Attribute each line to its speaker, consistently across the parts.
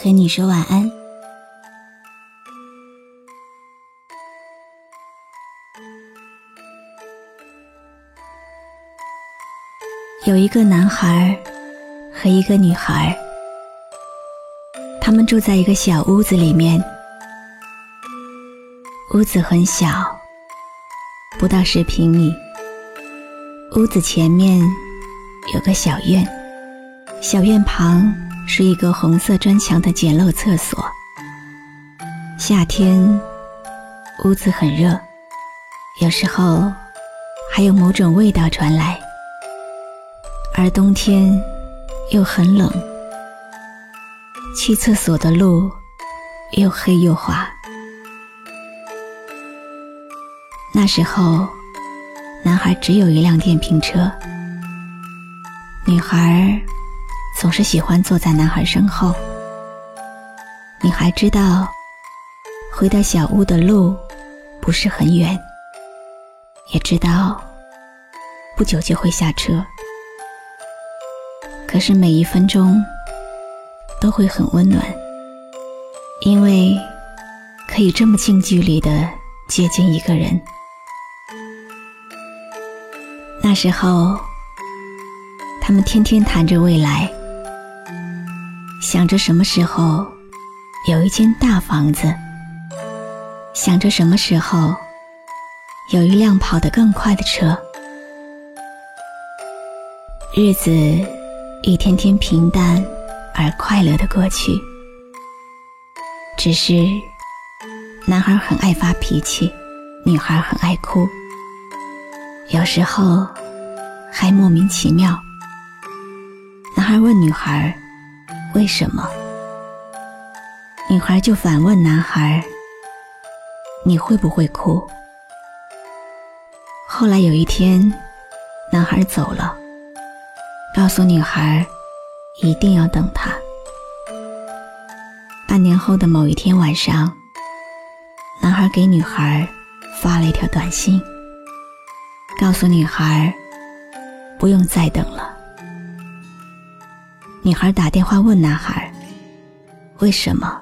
Speaker 1: 和你说晚安。有一个男孩和一个女孩，他们住在一个小屋子里面。屋子很小，不到十平米。屋子前面有个小院，小院旁是一个红色砖墙的简陋厕所。夏天，屋子很热，有时候还有某种味道传来。而冬天又很冷，去厕所的路又黑又滑。那时候，男孩只有一辆电瓶车，女孩总是喜欢坐在男孩身后。女孩知道回到小屋的路不是很远，也知道不久就会下车。可是每一分钟都会很温暖，因为可以这么近距离的接近一个人。那时候，他们天天谈着未来，想着什么时候有一间大房子，想着什么时候有一辆跑得更快的车，日子。一天天平淡而快乐的过去，只是男孩很爱发脾气，女孩很爱哭，有时候还莫名其妙。男孩问女孩：“为什么？”女孩就反问男孩：“你会不会哭？”后来有一天，男孩走了。告诉女孩，一定要等他。半年后的某一天晚上，男孩给女孩发了一条短信，告诉女孩不用再等了。女孩打电话问男孩为什么。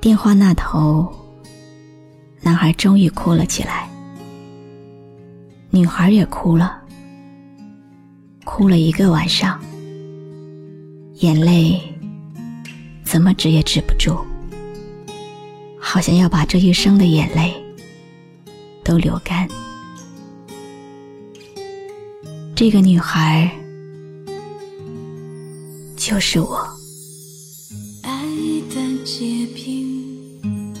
Speaker 1: 电话那头，男孩终于哭了起来，女孩也哭了。哭了一个晚上，眼泪怎么止也止不住，好像要把这一生的眼泪都流干。这个女孩就是我。
Speaker 2: 爱的结冰，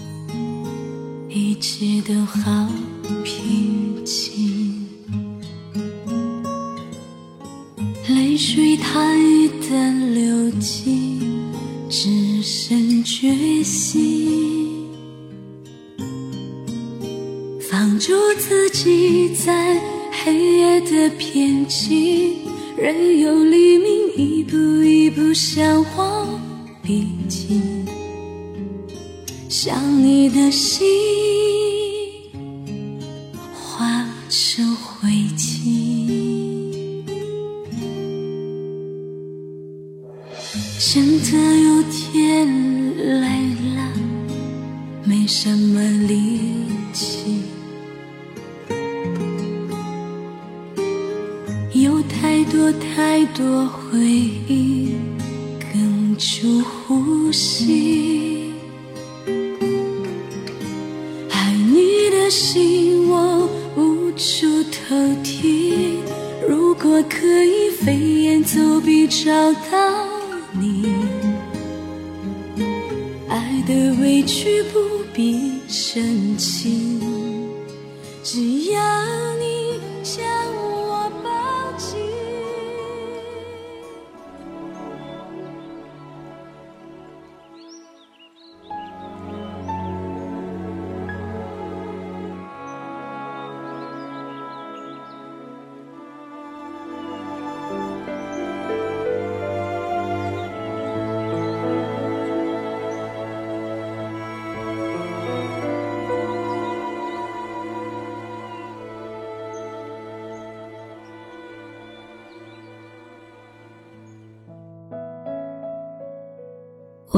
Speaker 2: 一切都好平静。泪水淡淡流尽，只剩决心。放逐自己在黑夜的边境，任由黎明一步一步向我逼近。想你的心。呼吸。爱你的心我无处投递，如果可以飞檐走壁找到。你爱的委屈不必深情，只要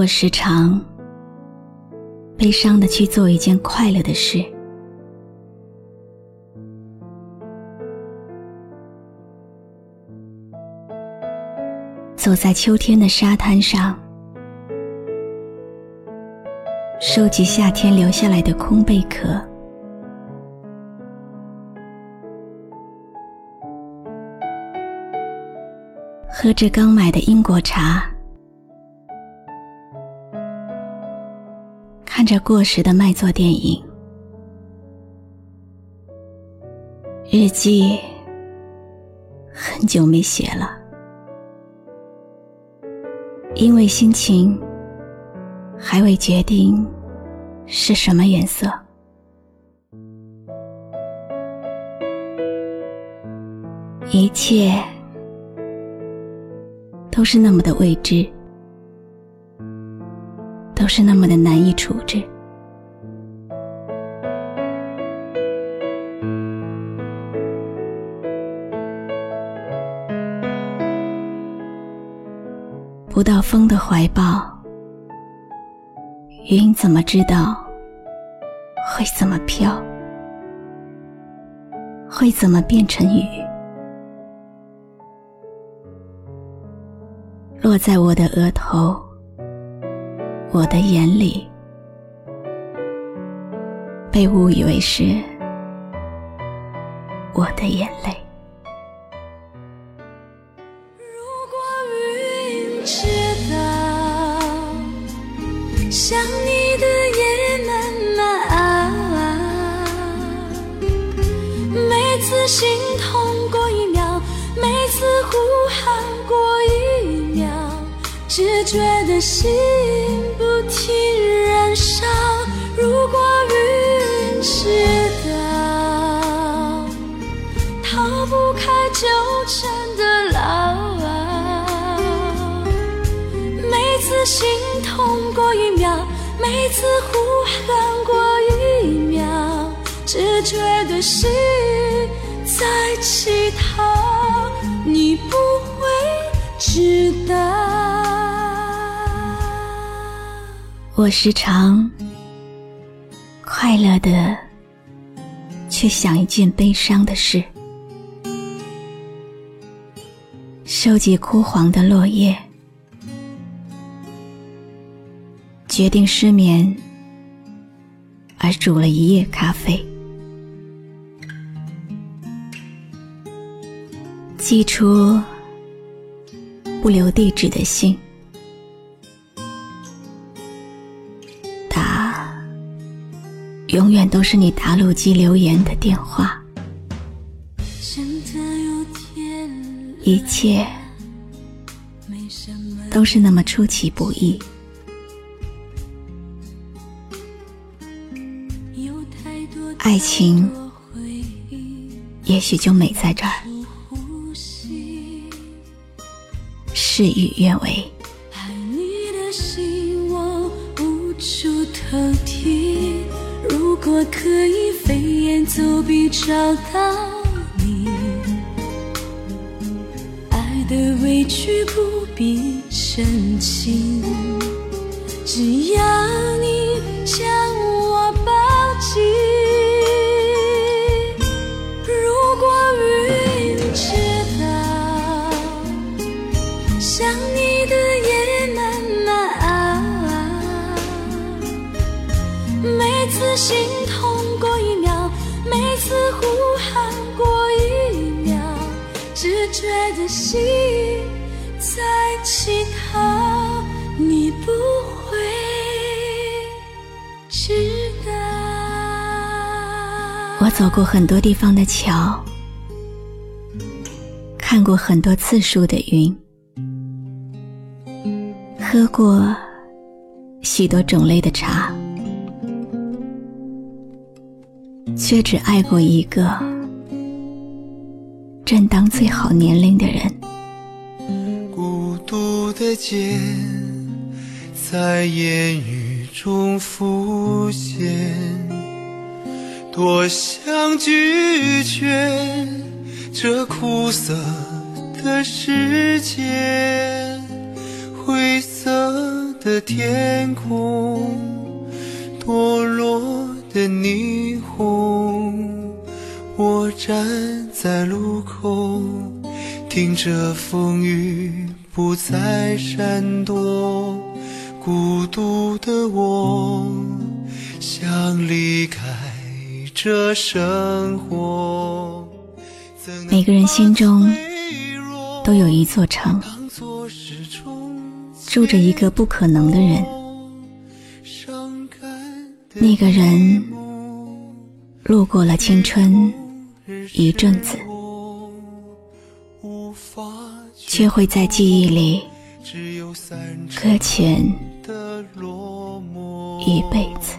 Speaker 2: 我
Speaker 1: 时常悲伤的去做一件快乐的事。走在秋天的沙滩上，收集夏天留下来的空贝壳，喝着刚买的英国茶，看着过时的卖座电影，日记很久没写了。因为心情还未决定是什么颜色，一切都是那么的未知，是那么的难以处置。不到风的怀抱，云怎么知道会怎么飘？会怎么变成雨？落在我的额头，我的眼里，被误以为是我的眼泪。
Speaker 2: 如果云知道想你的夜漫漫，每次心痛过一秒，每次呼喊过一秒，只觉得心不开纠缠的牢。每次心痛过一秒，每次呼喊过一秒，只觉得心在乞讨，你不会知道。
Speaker 1: 我时常快乐的去想一件悲伤的事，收集枯黄的落叶。决定失眠，而煮了一夜咖啡，寄出不留地址的信，打永远都是你打录机留言的电话，一切都是那么出其不意。爱情也许就美在这儿，事与愿违。
Speaker 2: 如果可以飞檐走壁找到的委屈不必深情，只要你将我抱紧。如果云知道，想你的夜慢慢熬，每次心。觉得心在乞讨，你不会知道。
Speaker 1: 我走过很多地方的桥，看过很多次数的云，喝过许多种类的茶。却只爱过一个正当最好年龄的人。
Speaker 3: 孤独的街在烟雨中浮现，多想拒绝这苦涩的世界，灰色的天空，堕落的霓虹。我站在路口，听着风雨不再闪躲。孤独的我，想离开这生活。
Speaker 1: 每个人心中都有一座城。住着一个不可能的人，那个人路过了青春一阵子，却会在记忆里搁浅一辈子。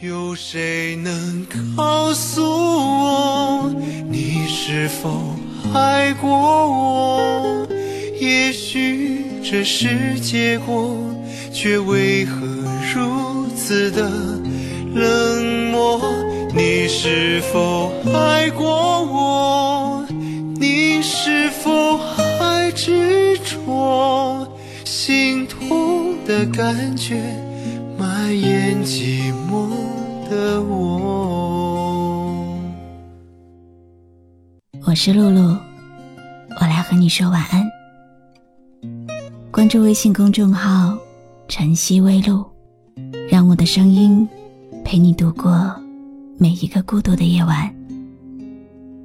Speaker 3: 有谁能告诉我，你是否爱过我？也许。这是结果，却为何如此的冷漠？你是否爱过我？你是否还执着？心痛的感觉蔓延寂寞的我。
Speaker 1: 我是露露，我来和你说晚安。关注微信公众号“晨曦微露”，让我的声音陪你度过每一个孤独的夜晚。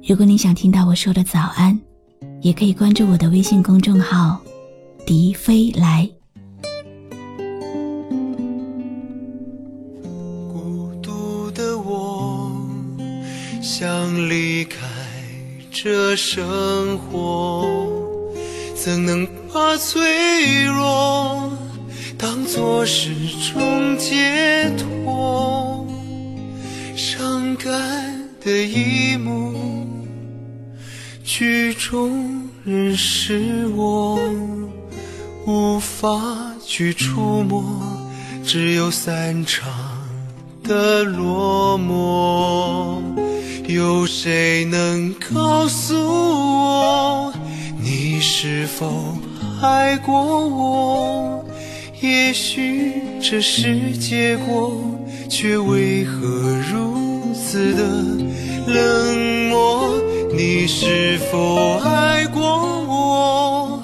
Speaker 1: 如果你想听到我说的早安，也可以关注我的微信公众号“笛飞来”。
Speaker 3: 孤独的我，想离开这生活。怎能把脆弱当作是种解脱？伤感的一幕，剧中人是我，无法去触摸，只有散场的落寞。有谁能告诉我？你是否爱过我？也许这是结果，却为何如的冷漠？你是否爱过我？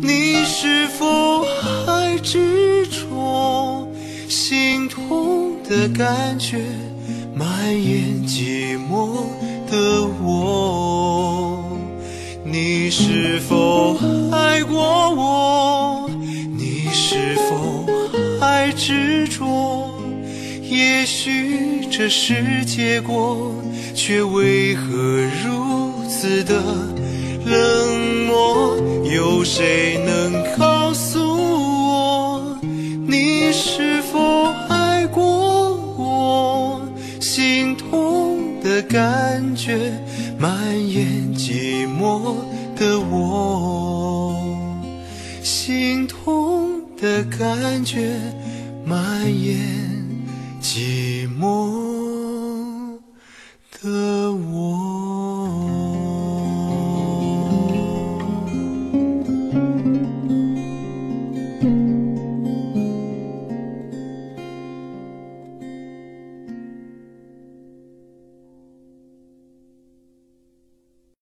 Speaker 3: 你是否还执着？心痛的感觉蔓延寂寞的我。你是否爱过我？你是否还执着？也许这是结果，却为何如此的冷漠？有谁能告诉我，你是否爱过我？心痛的感觉。蔓延寂寞的我，心痛的感觉蔓延寂寞。